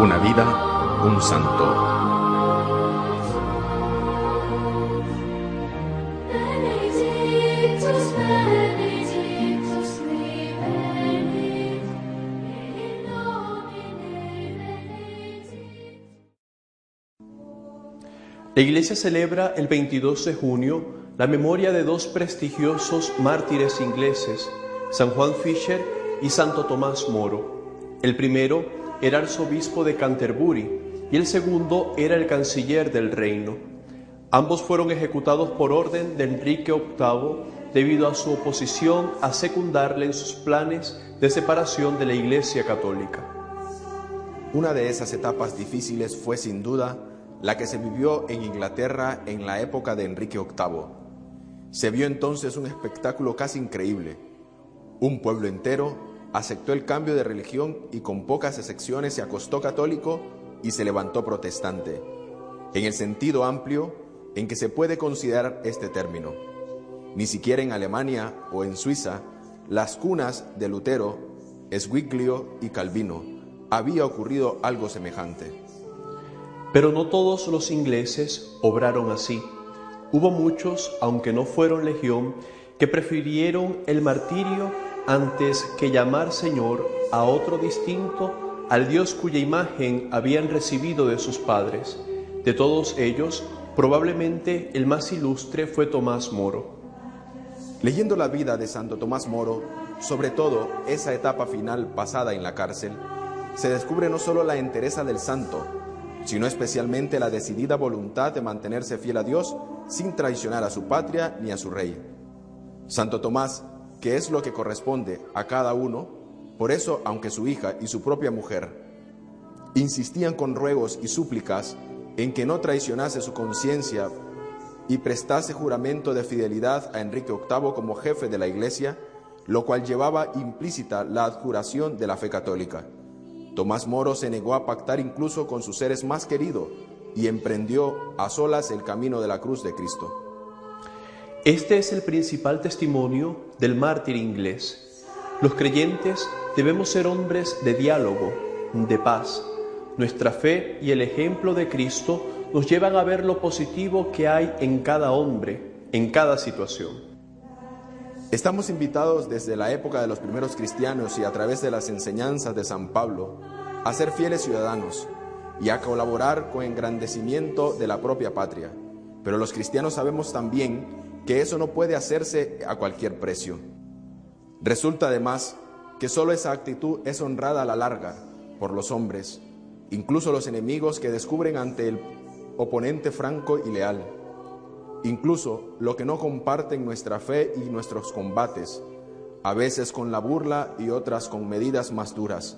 Una vida, un santo. La Iglesia celebra el 22 de junio la memoria de dos prestigiosos mártires ingleses, San Juan Fisher y Santo Tomás Moro. El primero era arzobispo de Canterbury y el segundo era el canciller del reino. Ambos fueron ejecutados por orden de Enrique VIII debido a su oposición a secundarle en sus planes de separación de la Iglesia católica. Una de esas etapas difíciles fue sin duda la que se vivió en Inglaterra en la época de Enrique VIII. Se vio entonces un espectáculo casi increíble. Un pueblo entero aceptó el cambio de religión y con pocas excepciones se acostó católico y se levantó protestante, en el sentido amplio en que se puede considerar este término. Ni siquiera en Alemania o en Suiza, las cunas de Lutero, Eswiglio y Calvino, había ocurrido algo semejante. Pero no todos los ingleses obraron así. Hubo muchos, aunque no fueron legión, que prefirieron el martirio antes que llamar Señor a otro distinto al Dios cuya imagen habían recibido de sus padres. De todos ellos, probablemente el más ilustre fue Tomás Moro. Leyendo la vida de Santo Tomás Moro, sobre todo esa etapa final pasada en la cárcel, se descubre no solo la entereza del santo, sino especialmente la decidida voluntad de mantenerse fiel a Dios sin traicionar a su patria ni a su rey. Santo Tomás, que es lo que corresponde a cada uno, por eso, aunque su hija y su propia mujer insistían con ruegos y súplicas en que no traicionase su conciencia y prestase juramento de fidelidad a Enrique VIII como jefe de la Iglesia, lo cual llevaba implícita la adjuración de la fe católica. Tomás Moro se negó a pactar incluso con sus seres más queridos y emprendió a solas el camino de la cruz de Cristo. Este es el principal testimonio del mártir inglés. Los creyentes debemos ser hombres de diálogo, de paz. Nuestra fe y el ejemplo de Cristo nos llevan a ver lo positivo que hay en cada hombre, en cada situación. Estamos invitados desde la época de los primeros cristianos y a través de las enseñanzas de San Pablo a ser fieles ciudadanos y a colaborar con engrandecimiento de la propia patria. Pero los cristianos sabemos también que eso no puede hacerse a cualquier precio. Resulta además que solo esa actitud es honrada a la larga por los hombres, incluso los enemigos que descubren ante el oponente franco y leal. Incluso lo que no comparten nuestra fe y nuestros combates, a veces con la burla y otras con medidas más duras,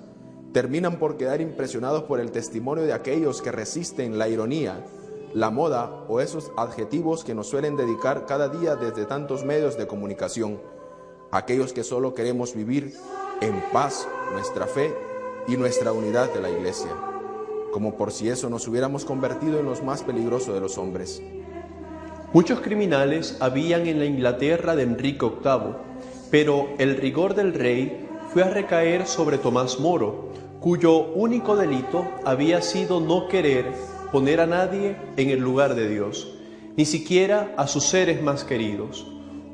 terminan por quedar impresionados por el testimonio de aquellos que resisten la ironía, la moda o esos adjetivos que nos suelen dedicar cada día desde tantos medios de comunicación, aquellos que solo queremos vivir en paz nuestra fe y nuestra unidad de la Iglesia, como por si eso nos hubiéramos convertido en los más peligrosos de los hombres. Muchos criminales habían en la Inglaterra de Enrique VIII, pero el rigor del rey fue a recaer sobre Tomás Moro, cuyo único delito había sido no querer poner a nadie en el lugar de Dios, ni siquiera a sus seres más queridos.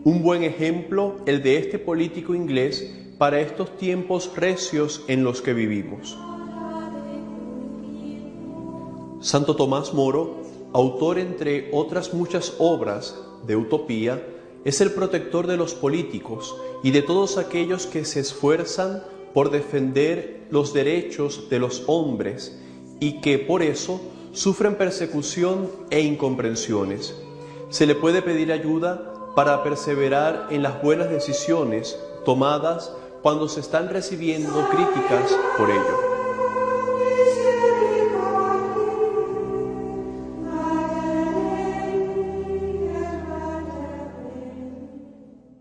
Un buen ejemplo el de este político inglés para estos tiempos recios en los que vivimos. Santo Tomás Moro, autor entre otras muchas obras de utopía, es el protector de los políticos y de todos aquellos que se esfuerzan por defender los derechos de los hombres y que por eso sufren persecución e incomprensiones. Se le puede pedir ayuda para perseverar en las buenas decisiones tomadas cuando se están recibiendo críticas por ello.